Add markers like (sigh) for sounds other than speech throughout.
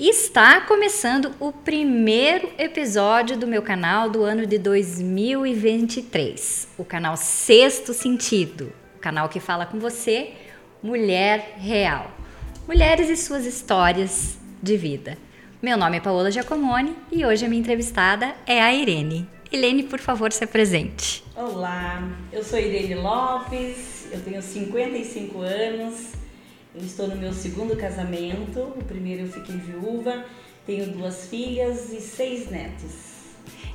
Está começando o primeiro episódio do meu canal do ano de 2023, o canal Sexto Sentido, o canal que fala com você, mulher real. Mulheres e suas histórias de vida. Meu nome é Paola Giacomoni e hoje a minha entrevistada é a Irene. Irene, por favor, se apresente. Olá, eu sou Irene Lopes, eu tenho 55 anos, eu estou no meu segundo casamento, o primeiro eu fiquei viúva, tenho duas filhas e seis netos.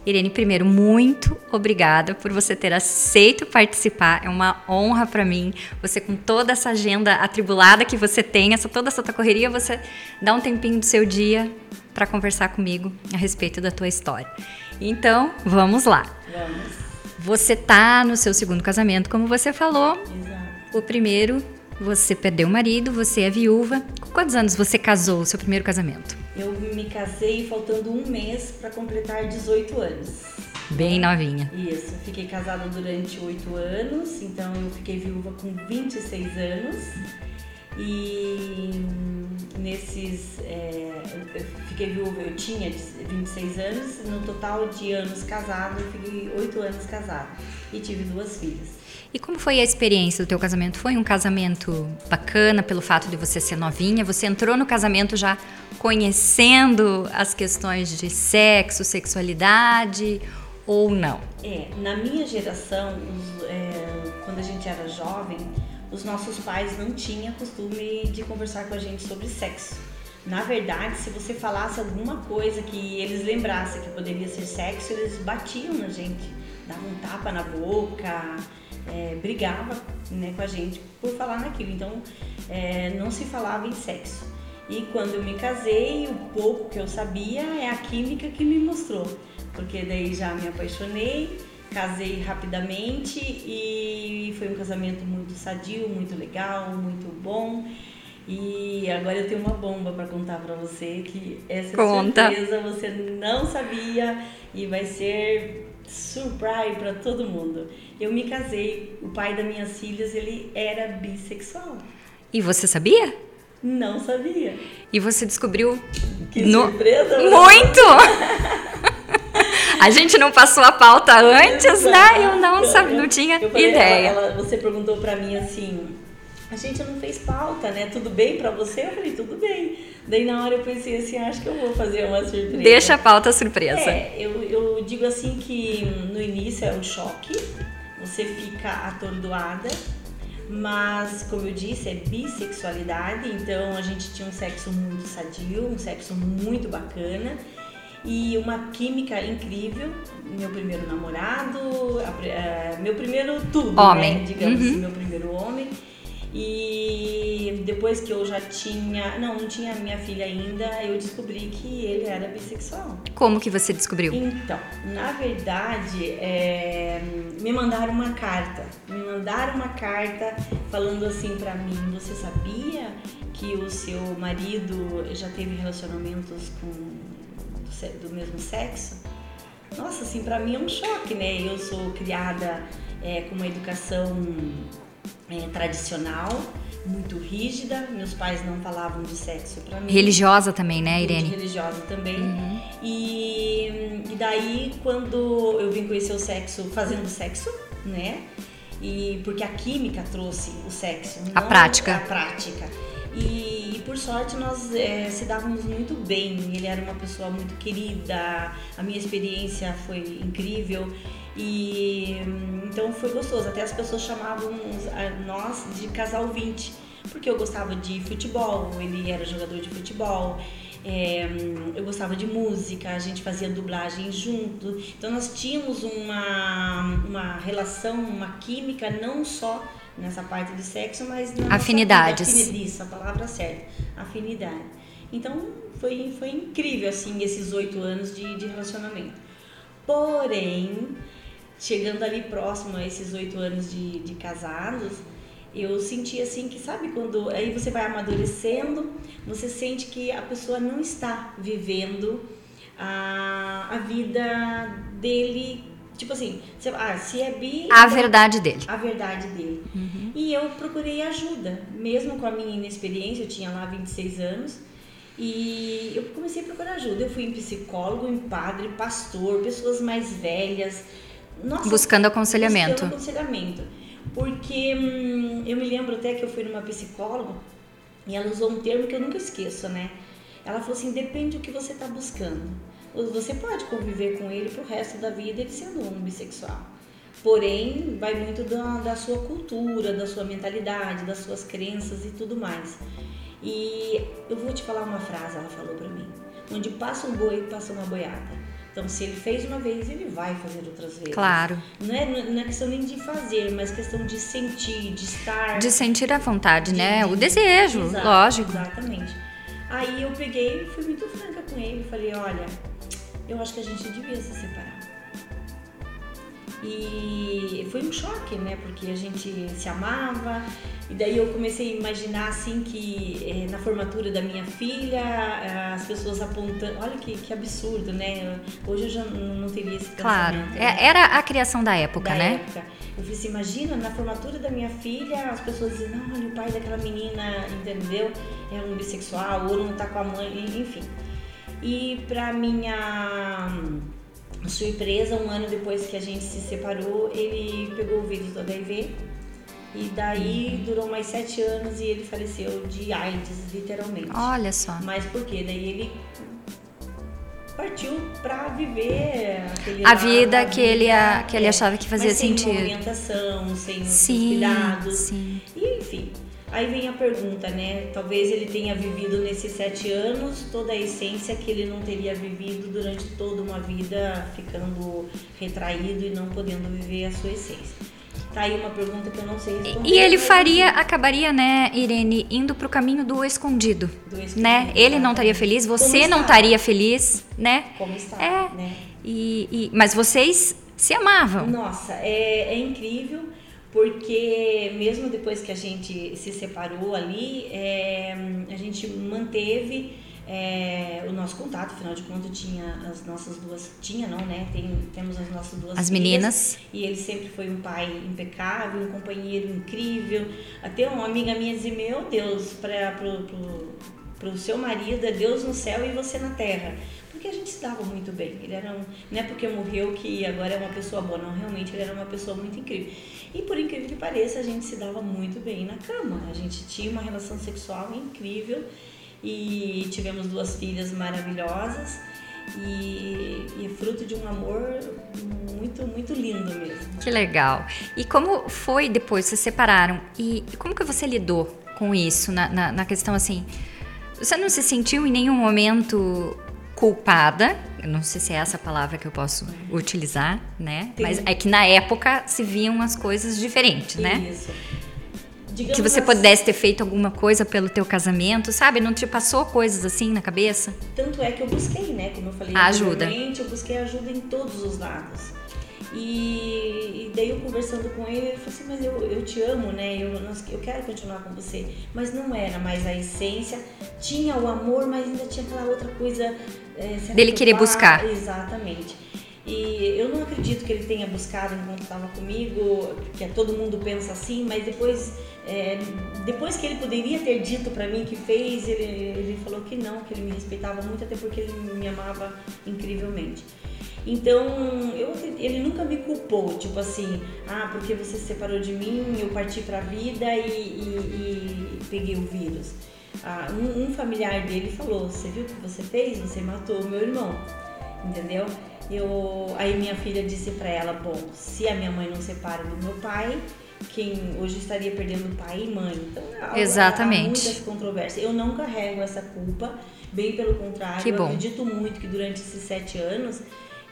Irene, primeiro, muito obrigada por você ter aceito participar. É uma honra para mim. Você, com toda essa agenda atribulada que você tem, essa, toda essa tua correria, você dá um tempinho do seu dia para conversar comigo a respeito da tua história. Então, vamos lá. Vamos. Você tá no seu segundo casamento, como você falou. Exato. O primeiro, você perdeu o marido, você é viúva. Com quantos anos você casou, o seu primeiro casamento? Eu me casei faltando um mês para completar 18 anos. Bem novinha. Isso, fiquei casada durante oito anos, então eu fiquei viúva com 26 anos. E nesses. É, eu fiquei viúva, eu tinha 26 anos, no total de anos casada, eu fiquei oito anos casada e tive duas filhas. E como foi a experiência do teu casamento? Foi um casamento bacana pelo fato de você ser novinha? Você entrou no casamento já conhecendo as questões de sexo, sexualidade ou não? É, na minha geração, os, é, quando a gente era jovem, os nossos pais não tinham costume de conversar com a gente sobre sexo. Na verdade, se você falasse alguma coisa que eles lembrassem que poderia ser sexo, eles batiam na gente, davam um tapa na boca, é, brigava né, com a gente por falar naquilo. Então, é, não se falava em sexo. E quando eu me casei, o pouco que eu sabia é a química que me mostrou, porque daí já me apaixonei, casei rapidamente e foi um casamento muito sadio, muito legal, muito bom. E agora eu tenho uma bomba para contar para você que essa Conta. surpresa você não sabia e vai ser surprise para todo mundo. Eu me casei, o pai das minhas filhas, ele era bissexual. E você sabia? Não sabia. E você descobriu Que no... surpresa! né? muito! a gente não passou a pauta antes, né? Eu não sabia, não tinha Eu falei, ideia. ela- ela- você perguntou pra mim assim, a gente não fez pauta, né? Tudo bem pra você? Eu falei, tudo bem. Daí na hora eu pensei assim, acho que eu vou fazer uma surpresa. Deixa a pauta surpresa. É, eu, eu digo assim que no início é um choque, você fica atordoada, mas como eu disse, é bissexualidade, então a gente tinha um sexo muito sadio, um sexo muito bacana e uma química incrível. Meu primeiro namorado, a pri- eh, meu primeiro tudo, Homem. né? Digamos Uhum. assim, meu primeiro homem. E depois que eu já tinha, não, não tinha minha filha ainda, eu descobri que ele era bissexual. Como que você descobriu? Então, na verdade, é, me mandaram uma carta. Me mandaram uma carta falando assim pra mim: Você sabia que o seu marido já teve relacionamentos com do, do mesmo sexo? Nossa, assim, pra mim é um choque, né? Eu sou criada é, com uma educação é, tradicional, muito rígida. Meus pais não falavam de sexo pra mim Religiosa também, né, muito Irene? religiosa também. Uhum. E, e daí, quando eu vim conhecer o sexo fazendo sexo, né? E porque a química trouxe o sexo. A prática. A prática. E, e por sorte nós eh, se dávamos muito bem. Ele era uma pessoa muito querida, a minha experiência foi incrível. E hum, então foi gostoso. Até as pessoas chamavam nós de casal 20, porque eu gostava de futebol, ele era jogador de futebol. é, hum, eu gostava de música, a gente fazia dublagem junto. Então nós tínhamos uma, uma relação, uma química, não só nessa parte de sexo, mas na nossa Afinidades. vida. Afini- Isso, a palavra certa, afinidade. Então foi, foi incrível assim esses oito anos de, de relacionamento. Porém, chegando ali próximo a esses oito anos de, de casados, eu senti assim que, sabe, quando aí você vai amadurecendo, você sente que a pessoa não está vivendo a, a vida dele. Tipo assim, você- ah, se é bi. A então- verdade dele. a verdade dele. E eu procurei ajuda, mesmo com a minha inexperiência, eu tinha lá 26 anos, E eu comecei a procurar ajuda. Eu fui em psicólogo, em padre, pastor, pessoas mais velhas. Nossa, buscando aconselhamento. Buscando aconselhamento. Porque hum, eu me lembro até que eu fui numa psicóloga e ela usou um termo que eu nunca esqueço, né? Ela falou assim: depende do que você está buscando. Você pode conviver com ele pro resto da vida, ele sendo um bissexual. Porém, vai muito da, da sua cultura, da sua mentalidade, das suas crenças e tudo mais. E eu vou te falar uma frase, ela falou para mim: onde passa um boi, passa uma boiada. Então, se ele fez uma vez, ele vai fazer outras vezes. Claro. Não é, não é questão nem de fazer, mas questão de sentir, de estar. De sentir a vontade, de, né? De, o desejo, exato, lógico. Exatamente. Aí eu peguei e fui muito franca com ele. Falei: olha, eu acho que a gente devia se separar. E foi um choque, né? Porque a gente se amava. E daí eu comecei a imaginar assim que eh, na formatura da minha filha, as pessoas apontando. Olha que, que absurdo, né? Hoje eu já não teria esse Claro, né? era a criação da época, da né? Época. Eu falei assim, imagina, na formatura da minha filha, as pessoas dizem, não, olha, o pai daquela menina, entendeu? É um bissexual, ou não tá com a mãe, enfim. E pra minha surpresa, um ano depois que a gente se separou, ele pegou o vírus do HIV e daí durou mais sete anos e ele faleceu de AIDS, literalmente. Olha só. Mas por quê? Daí ele partiu para viver aquele a vida que ele a, que ele achava que fazia sem sentido. Sem orientação, sem sim, cuidados. Sim. E enfim, Aí vem a pergunta, né? Talvez ele tenha vivido nesses sete anos toda a essência que ele não teria vivido durante toda uma vida ficando retraído e não podendo viver a sua essência. Tá aí uma pergunta que eu não sei responder. E ele faria, acabaria, né, Irene, indo pro caminho do escondido, do escondido né? Ele não estaria feliz, você não estaria feliz, né? Como está, é. né? E, e, mas vocês se amavam. Nossa, é, é incrível porque mesmo depois que a gente se separou ali, é, a gente manteve é, o nosso contato, afinal de contas tinha as nossas duas, tinha não, né? Tem, temos as nossas duas as meninas e ele sempre foi um pai impecável, um companheiro incrível. Até uma amiga minha dizia meu Deus, para pro, pro, pro seu marido é Deus no céu e você na terra, porque a gente se dava muito bem. Ele era um, não é porque morreu que agora é uma pessoa boa, não, realmente ele era uma pessoa muito incrível. E por incrível que pareça, a gente se dava muito bem na cama. A gente tinha uma relação sexual incrível e tivemos duas filhas maravilhosas e, e é fruto de um amor muito, muito lindo mesmo. Que legal. E como foi depois, vocês separaram? E como que você lidou com isso, na, na, na questão assim... Você não se sentiu em nenhum momento culpada, eu não sei se é essa palavra que eu posso utilizar, né? Mas é que na época se viam as coisas diferentes, né? Isso. Digamos que você assim, pudesse ter feito alguma coisa pelo teu casamento, sabe? Não te passou coisas assim na cabeça? Tanto é que eu busquei, né? Como eu falei, ajuda. eu busquei ajuda em todos os lados. E, e, daí eu conversando com ele, ele falou assim, mas eu, eu te amo, né? Eu, eu quero continuar com você. Mas não era mais a essência. Tinha o amor, mas ainda tinha aquela outra coisa. É, Dele querer buscar. Exatamente. E eu não acredito que ele tenha buscado enquanto estava comigo, porque todo mundo pensa assim, mas depois, é, depois que ele poderia ter dito para mim que fez, ele, ele falou que não, que ele me respeitava muito, até porque ele me amava incrivelmente. Então, eu, ele nunca me culpou, tipo assim, ah, porque você se separou de mim, eu parti pra vida e, e, e peguei o vírus. Ah, um, um, familiar dele falou, você viu o que você fez? Você matou o meu irmão, entendeu? Eu, aí minha filha disse para ela, bom, se a minha mãe não separa do meu pai, quem hoje estaria perdendo pai e mãe. Então, há, Exatamente. há muitas controvérsias. Eu não carrego essa culpa, bem pelo contrário. Eu acredito muito que durante esses sete anos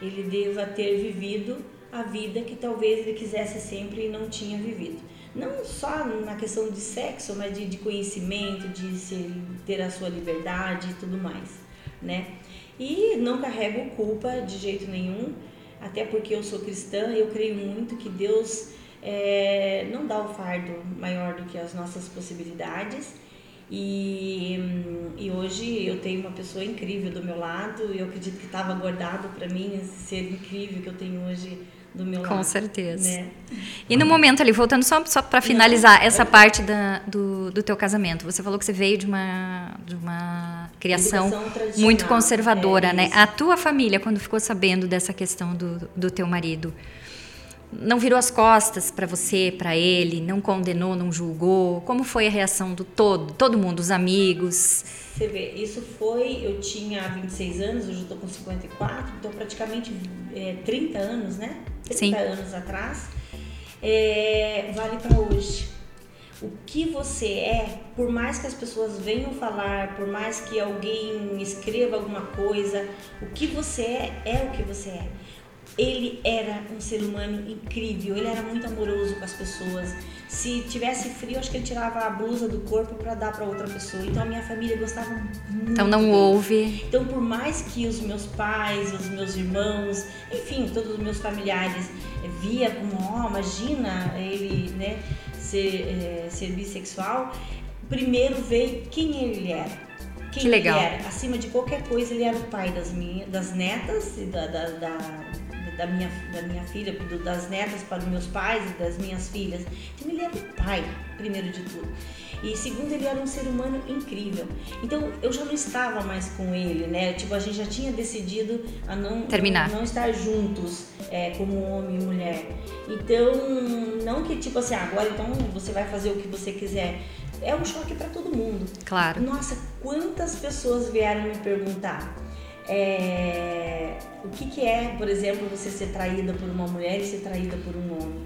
ele deva ter vivido a vida que talvez ele quisesse sempre e não tinha vivido. Não só na questão de sexo, mas de, de conhecimento, de se, ter a sua liberdade e tudo mais, né? E não carrego culpa de jeito nenhum, até porque eu sou cristã e eu creio muito que Deus é, não dá o fardo maior do que as nossas possibilidades e, e hoje eu tenho uma pessoa incrível do meu lado e eu acredito que estava guardado para mim esse ser incrível que eu tenho hoje do meu Com lado. certeza. Né? E no momento ali, voltando só, só para finalizar essa parte da, do, do teu casamento, você falou que você veio de uma, de uma criação muito conservadora, é né? A tua família, quando ficou sabendo dessa questão do, do teu marido, não virou as costas para você, para ele, não condenou, não julgou? Como foi a reação do todo, todo mundo, os amigos? Você vê, isso foi, eu tinha 26 anos, hoje eu tô com 54, então praticamente é, 30 anos, né? 30 Sim. anos atrás, é, vale para hoje. O que você é, por mais que as pessoas venham falar, por mais que alguém escreva alguma coisa, o que você é, é o que você é. Ele era um ser humano incrível, ele era muito amoroso com as pessoas. Se tivesse frio, acho que ele tirava a blusa do corpo para dar para outra pessoa. Então a minha família gostava muito. Então não dele. houve. Então, por mais que os meus pais, os meus irmãos, enfim, todos os meus familiares eh, via como, ó, imagina ele, né, ser, eh, ser bissexual, primeiro veio quem ele era. Quem Que legal. Ele era. Acima de qualquer coisa, ele era o pai das minhas, das netas e da, da, da, da minha, da minha filha, do- das netas para os meus pais e das minhas filhas. Então, ele era pai, primeiro de tudo. E segundo, ele era um ser humano incrível. Então, eu já não estava mais com ele, né? Tipo, a gente já tinha decidido a não Terminar. não, não estar juntos é, como homem e mulher. Então, não que tipo assim, ah, agora então você vai fazer o que você quiser. É um choque para todo mundo. Claro. Nossa, quantas pessoas vieram me perguntar é, o que, que é, por exemplo, você ser traída por uma mulher e ser traída por um homem.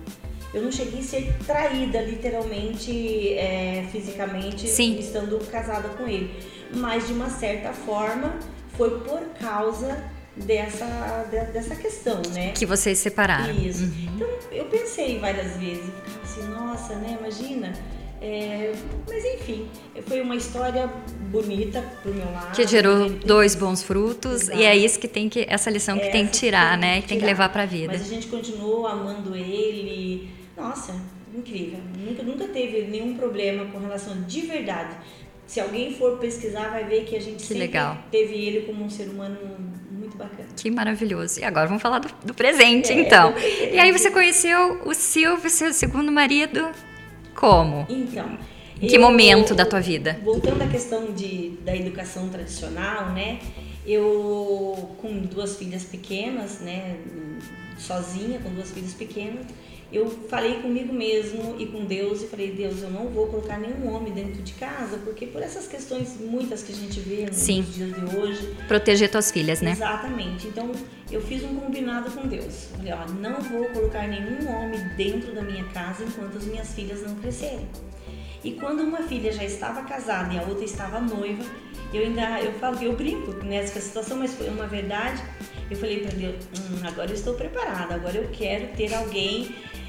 Eu não cheguei a ser traída, literalmente, é, fisicamente, Sim. estando casada com ele. Mas, de uma certa forma, foi por causa dessa, de- dessa questão, né? Que vocês separaram. Isso. Uhum. Então, eu pensei várias vezes, assim, nossa, né, imagina. É, mas enfim, foi uma história bonita pro meu lado. Que gerou dois bons frutos Exato. e é isso que tem que essa lição que tem que essa tirar, né? Que tem que levar pra vida. Mas a gente continuou amando ele. Nossa, incrível. Nunca, nunca teve nenhum problema com relação de verdade. Se alguém for pesquisar, vai ver que a gente Que sempre legal. teve ele como um ser humano muito bacana. Que maravilhoso. E agora vamos falar do, do presente, É, então. presente. (laughs) E aí você conheceu o Silvio, seu segundo marido, como? Então. Em que eu- momento da tua vida? Voltando à questão de, da educação tradicional, né? Eu, com duas filhas pequenas, né? Sozinha, com duas filhas pequenas, eu falei comigo mesmo e com Deus e falei, Deus, eu não vou colocar nenhum homem dentro de casa, porque por essas questões muitas que a gente vê nos Sim. dias de hoje, Proteger tuas filhas, né? Exatamente. Então eu fiz um combinado com Deus. Falei, ó, não vou colocar nenhum homem dentro da minha casa enquanto as minhas filhas não crescerem. E quando uma filha já estava casada e a outra estava noiva, eu ainda eu falo eu brinco nessa situação, mas foi uma verdade. Eu falei para Deus, hum, agora eu estou preparada, agora eu quero ter alguém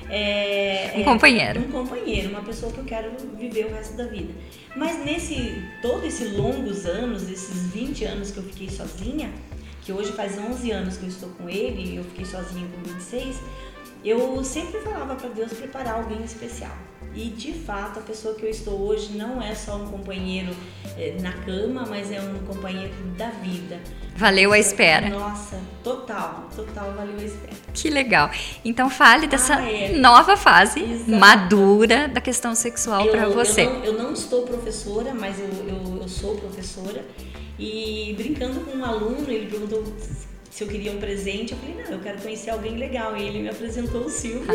é, Um é, companheiro. um companheiro, uma pessoa que eu quero viver o resto da vida. Mas nesse todo esse longos anos, esses 20 anos que eu fiquei sozinha, que hoje faz 11 anos que eu estou com ele e eu fiquei sozinha com 26, eu sempre falava para Deus preparar alguém especial. E de fato, a pessoa que eu estou hoje não é só um companheiro eh, na cama, mas é um companheiro da vida. Valeu a espera. Nossa, total, total valeu a espera. Que legal. Então fale dessa Ah, é. nova fase Exato. madura da questão sexual pra Eu- você. Eu não, eu não estou professora, mas eu, eu, eu sou professora. E brincando com um aluno, ele perguntou se eu queria um presente. Eu falei, não, eu quero conhecer alguém legal. E ele me apresentou o Silvio.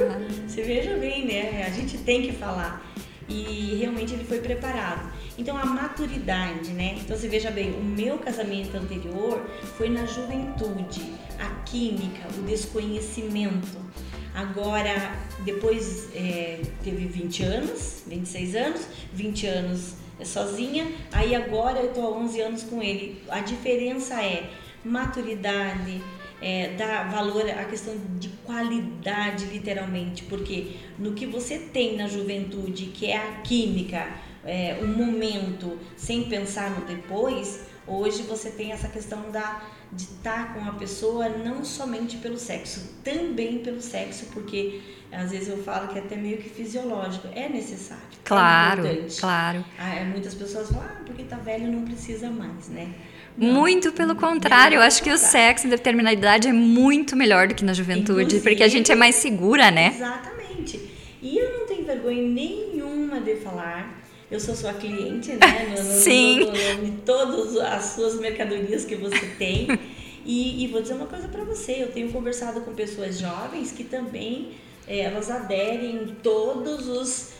Você veja bem, né? A gente tem que falar. E realmente ele foi preparado. Então a maturidade, né? Então você veja bem, o meu casamento anterior foi na juventude, a química, o desconhecimento. Agora, depois é, teve 20 anos, 26 anos, 20 anos é sozinha, aí agora eu tô há 11 anos com ele. A diferença é maturidade, é, dar valor à questão de qualidade, literalmente, porque no que você tem na juventude, que é a química, é, o momento, sem pensar no depois, hoje você tem essa questão da, de estar com a pessoa não somente pelo sexo, também pelo sexo, porque às vezes eu falo que é até meio que fisiológico, é necessário. Claro, é claro. Ah, é, muitas pessoas falam, ah, porque tá velho não precisa mais, né? Muito pelo contrário, eu acho que o sexo em determinada idade é muito melhor do que na juventude, Inclusive, porque a gente é mais segura, né? Exatamente. E eu não tenho vergonha nenhuma de falar. Eu sou sua cliente, né? No, no, Sim. No, em todas as suas mercadorias que você tem. (laughs) E, e vou dizer uma coisa para você, eu tenho conversado com pessoas jovens que também é, elas aderem todos os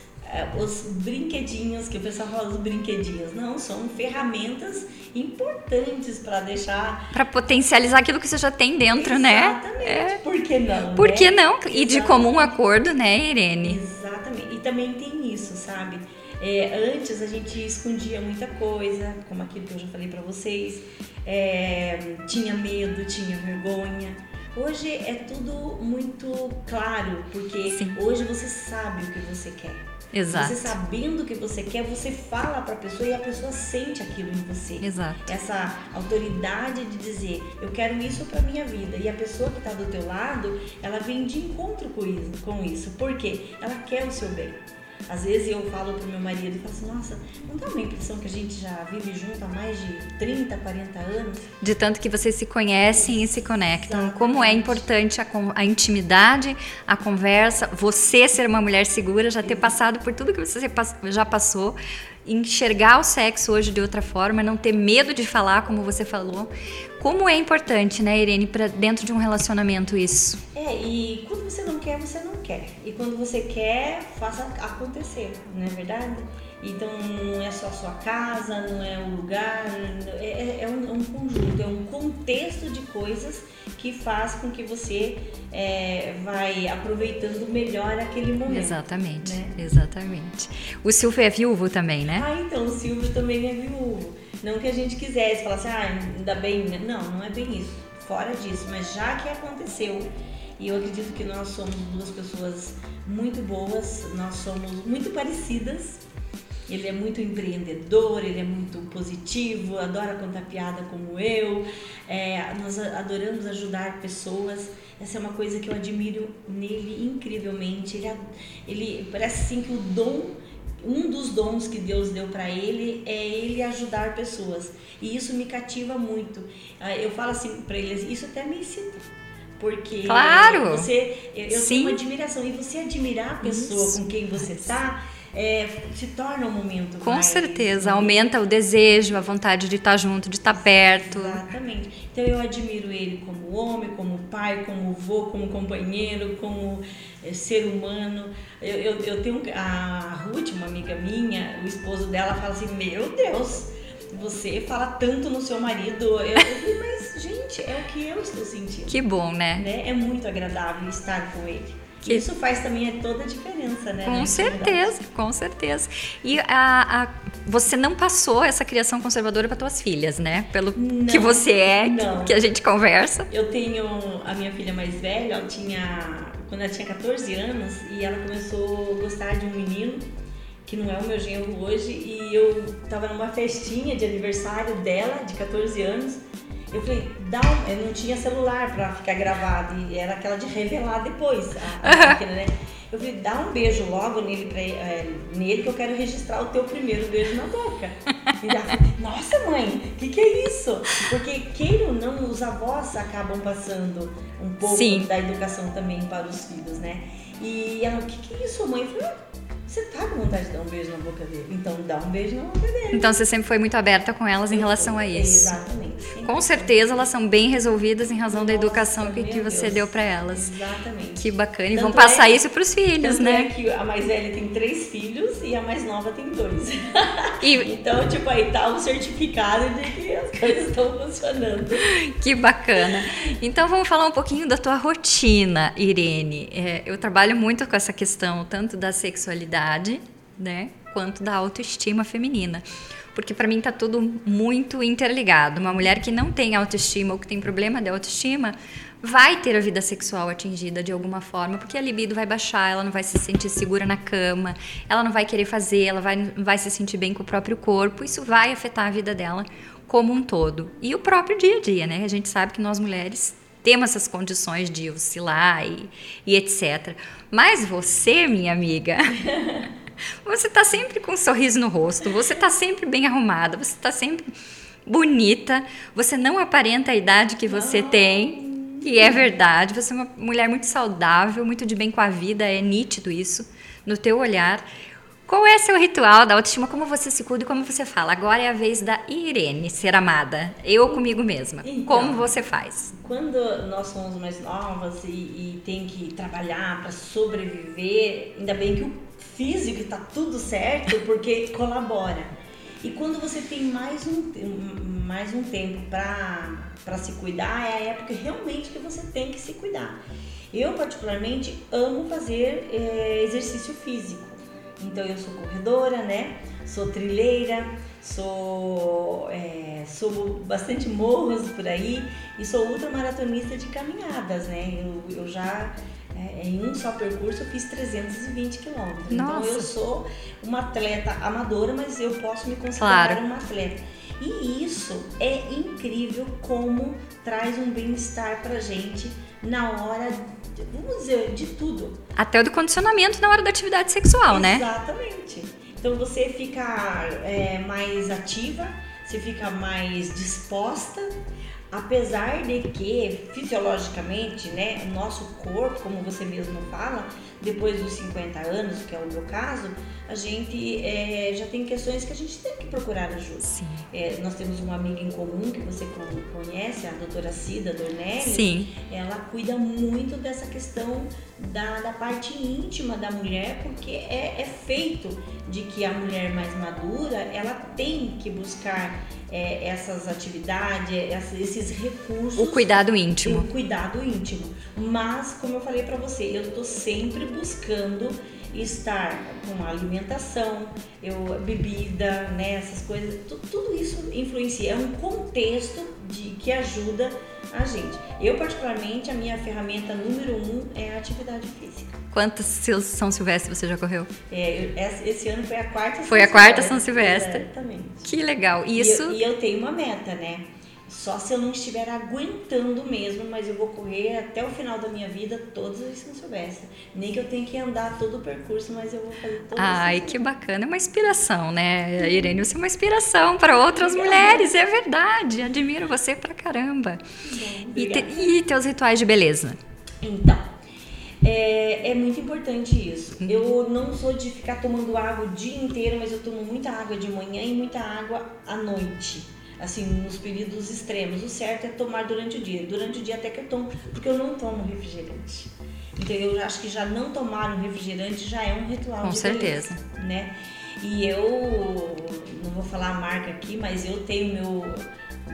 os brinquedinhos, que o pessoal fala os brinquedinhos, não, são ferramentas importantes para deixar. Para potencializar aquilo que você já tem dentro, Exatamente. né? É. Por que não? Por né? que não? E de Exatamente. comum acordo, né, Irene? Exatamente. E também tem isso, sabe? É, antes a gente escondia muita coisa, como aquilo que eu já falei para vocês. É, tinha medo, tinha vergonha. Hoje é tudo muito claro, porque Sim. hoje você sabe o que você quer. Exato. Você sabendo o que você quer, você fala para a pessoa e a pessoa sente aquilo em você. Exato. Essa autoridade de dizer, eu quero isso para minha vida. E a pessoa que está do teu lado, ela vem de encontro com isso, com isso. Por quê? Ela quer o seu bem. Às vezes eu falo pro meu marido, eu falo assim, nossa, não dá uma impressão que a gente já vive junto há mais de 30, 40 anos? De tanto que vocês se conhecem e se conectam. Exatamente. Como é importante a, a intimidade, a conversa, você ser uma mulher segura, já ter passado por tudo que você já passou, enxergar o sexo hoje de outra forma, não ter medo de falar, como você falou. Como é importante, né, Irene, para dentro de um relacionamento isso? É, e quando você não quer, você não quer. E quando você quer, faça acontecer, não é verdade? Então não é só a sua casa, não é um lugar, é, é- é um, é um conjunto, é um contexto de coisas que faz com que você é, vai aproveitando melhor aquele momento. Exatamente, né? exatamente. O Silvio é viúvo também, né? Ah, então o Silvio também é viúvo. Não que a gente quisesse falar assim, ah, ainda bem. Não, não é bem isso. Fora disso, mas já que aconteceu, e eu acredito que nós somos duas pessoas muito boas, nós somos muito parecidas. Ele é muito empreendedor, ele é muito positivo, adora contar piada como eu. É, nós adoramos ajudar pessoas. Essa é uma coisa que eu admiro nele incrivelmente. Ele, ele parece assim que o dom um dos dons que Deus deu para ele é ele ajudar pessoas. E isso me cativa muito. Ah, Eu falo assim para eles, isso até me excita. Porque Claro! você, eu, eu Sim. tenho uma admiração. E você admirar a pessoa Isso. com quem você tá, é, se torna um momento Com mais- certeza, aumenta o desejo, a vontade de estar junto, de estar perto. Exatamente. Então eu admiro ele como homem, como pai, como avô, como companheiro, como eh, ser humano. Eu, eu, eu tenho a Ruth, uma amiga minha, o esposo dela fala assim: Meu Deus, você fala tanto no seu marido. Eu, eu mas gente, é o que eu estou sentindo. Que bom, né? Né? É muito agradável estar com ele. Que- Isso faz também toda a diferença, né? Com intimidade. certeza, com certeza. E a, a- você não passou essa criação conservadora para tuas filhas, né? Pelo Não, que você é, não. que a gente conversa. Eu tenho a minha filha mais velha, ela tinha. Quando ela tinha 14 anos e ela começou a gostar de um menino, que não é o meu genro hoje, e eu tava numa festinha de aniversário dela, de 14 anos. Eu falei, dá um. Eu não tinha celular pra ficar gravado, e era aquela de revelar depois a, a máquina, né? Eu falei, dá um beijo logo nele, pra, é, nele que eu quero registrar o teu primeiro beijo na boca. E ela falou, nossa mãe, o que, que é isso? Porque, queira ou não, os avós acabam passando um pouco Sim. da educação também para os filhos, né? E ela, o que, que é isso, mãe? Eu falei, "Ah, você tá com vontade de dar um beijo na boca dele? Então dá um beijo na boca dele. Então você sempre foi muito aberta com elas em relação a isso. Exatamente. Sempre Com certeza elas são bem resolvidas em razão da Nossa, educação que, que você Deus. deu para elas. Exatamente. Que bacana. E Tanto vão passar é- isso para os filhos, né? é que a mais velha tem três filhos e a mais nova tem dois. E (laughs) Então, tipo, aí tá um certificado de que as coisas estão funcionando. que bacana. Então vamos falar um pouquinho da tua rotina, Irene. É, eu trabalho muito com essa questão tanto da sexualidade, né, quanto da autoestima feminina. Porque para mim tá tudo muito interligado. Uma mulher que não tem autoestima ou que tem problema de autoestima vai ter a vida sexual atingida de alguma forma, porque a libido vai baixar, ela não vai se sentir segura na cama, ela não vai querer fazer, ela vai, vai se sentir bem com o próprio corpo. Isso vai afetar a vida dela como um todo. E o próprio dia a dia, né? A gente sabe que nós mulheres temos essas condições de oscilar e, e etc. Mas você, minha amiga, (laughs) você tá sempre com um sorriso no rosto, você tá sempre bem arrumada, você tá sempre bonita, você não aparenta a idade que você não. tem. E é verdade, você é uma mulher muito saudável, muito de bem com a vida, é nítido isso no teu olhar. Qual é seu ritual da autoestima? Como você se cuida e como você fala? Agora é a vez da Irene ser amada. Eu comigo mesma. Então, como você faz? Quando nós somos mais novas e, e tem que trabalhar para sobreviver, ainda bem que o físico está tudo certo porque (laughs) colabora. E quando você tem mais um, mais um tempo para se cuidar, é a época realmente que você tem que se cuidar. Eu, particularmente, amo fazer é, exercício físico. Então eu sou corredora, né? Sou trilheira, sou é, subo bastante morros por aí e sou ultramaratonista de caminhadas, né? Eu, eu já é, em um só percurso eu fiz 320 quilômetros. Então eu sou uma atleta amadora, mas eu posso me considerar claro. uma atleta. E isso é incrível como traz um bem-estar pra gente na hora vamos dizer, de tudo. Até o do condicionamento na hora da atividade sexual, Exatamente. né? Exatamente. Então você fica é, mais ativa, você fica mais disposta, apesar de que fisiologicamente, né, o nosso corpo, como você mesmo fala, depois dos 50 anos, que é o meu caso, a gente é, já tem questões que a gente tem que procurar ajuda. É, nós temos uma amiga em comum que você conhece, a doutora Cida Dornelli. Sim. Ela cuida muito dessa questão da, da parte íntima da mulher, porque é, é feito de que a mulher mais madura, ela tem que buscar é, essas atividades, esses recursos. O cuidado íntimo. O cuidado íntimo. Mas, como eu falei para você, eu tô sempre buscando estar com alimentação, eu, bebida, né, essas coisas, tudo, tudo isso influencia. É um contexto de, que ajuda a gente. Eu, particularmente, a minha ferramenta número um é a atividade física. Quantas São Silvestre você já correu? É, esse ano foi a quarta Foi a quarta São Silvestre. Exatamente. Que legal. Isso... E eu, e eu tenho uma meta, né? Só se eu não estiver aguentando mesmo, mas eu vou correr até o final da minha vida todas as São Silvestre. Nem que eu tenha que andar todo o percurso, mas eu vou fazer todas Ai, que bacana. É uma inspiração, né, Irene? Você é uma inspiração para outras mulheres, é verdade. Admiro você pra caramba. Bom, e, te, e teus rituais de beleza? Então, é, é, muito importante isso. Uhum. Eu não sou de ficar tomando água o dia inteiro, mas eu tomo muita água de manhã e muita água à noite assim, nos períodos extremos. O certo é tomar durante o dia. Durante o dia até que eu tomo, porque eu não tomo refrigerante. Então eu acho que já não tomar um refrigerante já é um ritual Com de certeza. Beleza, né? E eu não vou falar a marca aqui, mas eu tenho meu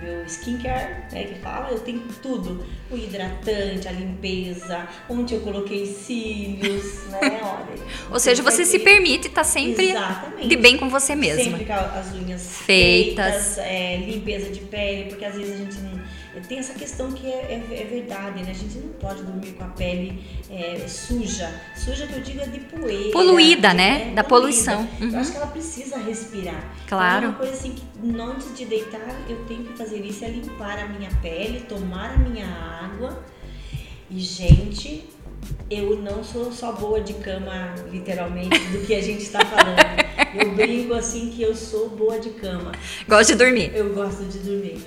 meu skincare, né, que fala, eu tenho tudo. O hidratante, a limpeza, onde eu coloquei cílios, né, (laughs) olha. Ou seja, você se permite estar tá sempre Exatamente. de bem com você mesma. Sempre com as unhas feitas, feitas é, limpeza de pele, porque às vezes a gente não tem essa questão que é, é, é, verdade, né? A gente não pode dormir com a pele é, suja. Suja que eu digo é de poeira. Poluída, né? né? Da poluição. Uhum. Eu acho que ela precisa respirar. Claro. Então, é uma coisa assim que antes de deitar eu tenho que fazer isso, é limpar a minha pele, tomar a minha água. E, gente, eu não sou só boa de cama, literalmente, do que a gente está falando. (laughs) Eu brinco assim que eu sou boa de cama. Gosto de dormir. Eu gosto de dormir.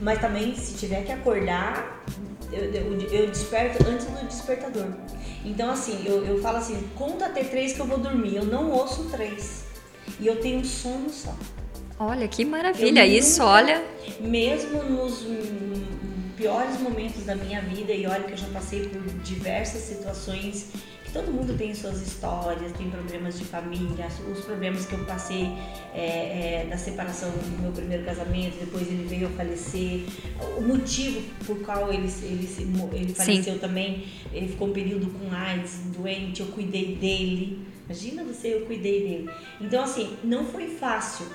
Mas também, se tiver que acordar, eu, eu, eu desperto antes do despertador. Então, assim, eu, eu falo assim: conta até três que eu vou dormir. Eu não ouço três. E eu tenho um sono só. Olha, que maravilha. Isso, olha. Mesmo nos piores momentos da minha vida, e olha que eu já passei por diversas situações todo mundo tem suas histórias, tem problemas de família, os problemas que eu passei é, é, da separação do meu primeiro casamento, depois ele veio a falecer, o motivo por qual ele, ele, ele faleceu Sim. também, ele ficou um período com AIDS, doente, eu cuidei dele. Imagina você, eu cuidei dele. Então, assim, não foi fácil.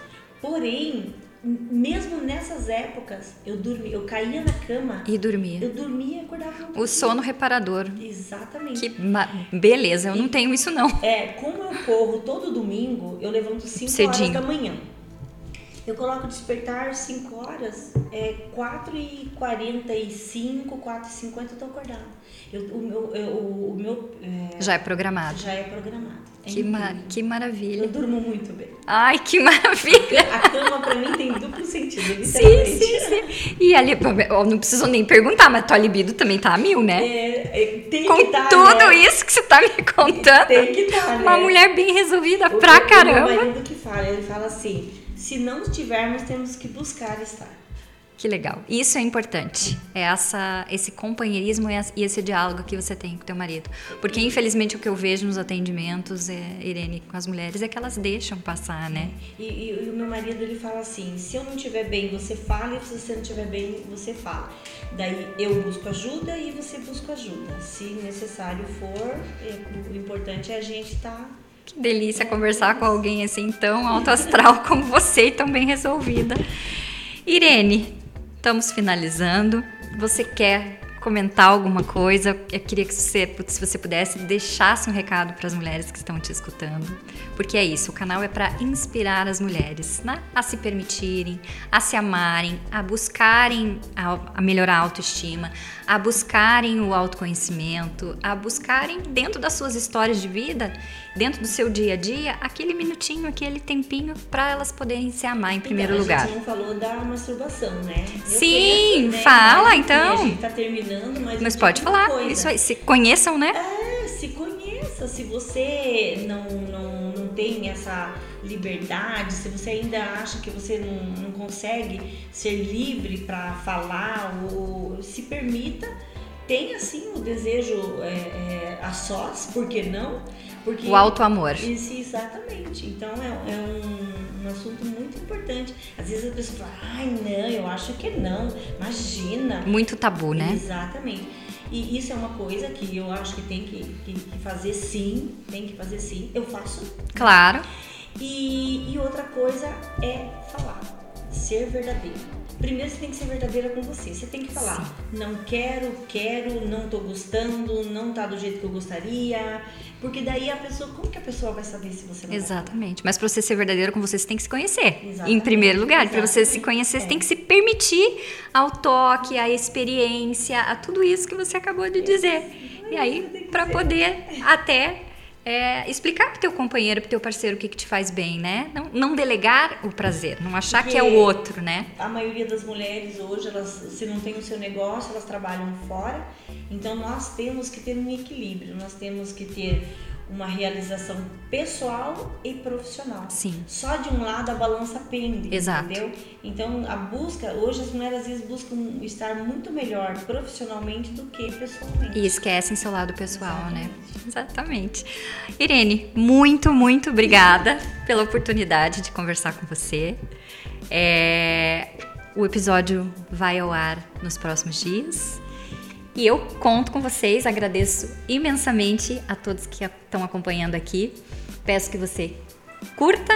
Porém, mesmo nessas épocas, eu dormia, eu caía na cama e dormia. Eu dormia e acordava. Um o sono reparador. Exatamente. Que beleza, eu e, não tenho isso não. É, como eu corro todo domingo, eu levanto 5 horas da manhã. Eu coloco despertar 5 horas, é 4h45, 4h50 eu tô acordada. Eu, o meu. Eu, o meu é, já é programado. Já é programado. É que, ma que maravilha. Eu durmo muito bem. Ai, que maravilha. A cama pra mim tem duplo sentido, Sim, sim, sim. E ali, não preciso nem perguntar, mas tua libido também tá a mil, né? É, é tem Com que tá, tudo né? isso que você tá me contando. Tem que estar, tá, né? Uma mulher bem resolvida o, pra caramba. O meu marido que fala, ele fala assim, se não estivermos, temos que buscar estar. Que legal. Isso é importante. É essa, esse companheirismo e esse diálogo que você tem com teu marido. Porque, infelizmente, o que eu vejo nos atendimentos, é, Irene, com as mulheres, é que elas deixam passar, né? E, e, e o meu marido, ele fala assim, se eu não estiver bem, você fala. E se você não estiver bem, você fala. Daí, eu busco ajuda e você busca ajuda. Se necessário for, é, o importante é a gente estar... Tá que delícia conversar com alguém assim tão alto astral (laughs) como você e tão bem resolvida. Irene, Estamos finalizando. Você quer comentar alguma coisa? Eu queria que você, se você pudesse, deixasse um recado para as mulheres que estão te escutando. Porque é isso, o canal é para inspirar as mulheres né? a se permitirem, a se amarem, a buscarem a, a melhorar a autoestima, a buscarem o autoconhecimento, a buscarem dentro das suas histórias de vida dentro do seu dia a dia, aquele minutinho, aquele tempinho para elas poderem se amar em primeiro então, lugar. A gente não falou da masturbação, né? Eu Sim, penso, né? fala então. A gente tá terminando, mas. Mas pode falar, coisa. isso aí. Se conheçam, né? É, se conheça. Se você não, não, não tem essa liberdade, se você ainda acha que você não, não consegue ser livre para falar, ou se permita tenha sim o desejo é, é, a sós, por que não? Porque, o auto-amor. Isso, exatamente. Então é, é um, um, assunto muito importante. Às vezes a pessoa fala, ai não, eu acho que não, imagina. Muito tabu, né? Exatamente. E isso é uma coisa que eu acho que tem que, que, que fazer sim, tem que fazer sim. Eu faço. Claro. E, e outra coisa é falar, ser verdadeiro primeiro você tem que ser verdadeira com você. Você tem que falar, Sim. não quero, quero, não tô gostando, não tá do jeito que eu gostaria. Porque daí a pessoa, como que a pessoa vai saber se você não Exatamente. Mas para você ser verdadeiro com você, você tem que se conhecer. Exatamente. Em primeiro lugar, para você se conhecer, é. você tem que se permitir ao toque, à experiência, a tudo isso que você acabou de dizer. E aí, para poder até é, explicar pro teu companheiro, pro teu parceiro o que, que te faz bem, né? Não, não delegar o prazer, não achar Porque que é o outro, né? A maioria das mulheres hoje, elas, se não tem o seu negócio, elas trabalham fora. Então nós temos que ter um equilíbrio, nós temos que ter uma realização pessoal e profissional. Sim. Só de um lado a balança pende, Exato. entendeu? Então a busca, hoje as mulheres às vezes buscam estar muito melhor profissionalmente do que pessoalmente. E esquecem seu lado pessoal, né? Exatamente. né? Exatamente. Irene, muito, muito obrigada pela oportunidade de conversar com você. É... O episódio vai ao ar nos próximos dias. E eu conto com vocês, agradeço imensamente a todos que estão acompanhando aqui. Peço que você curta,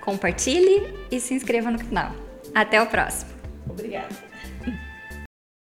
compartilhe e se inscreva no canal. Até o próximo. Obrigada.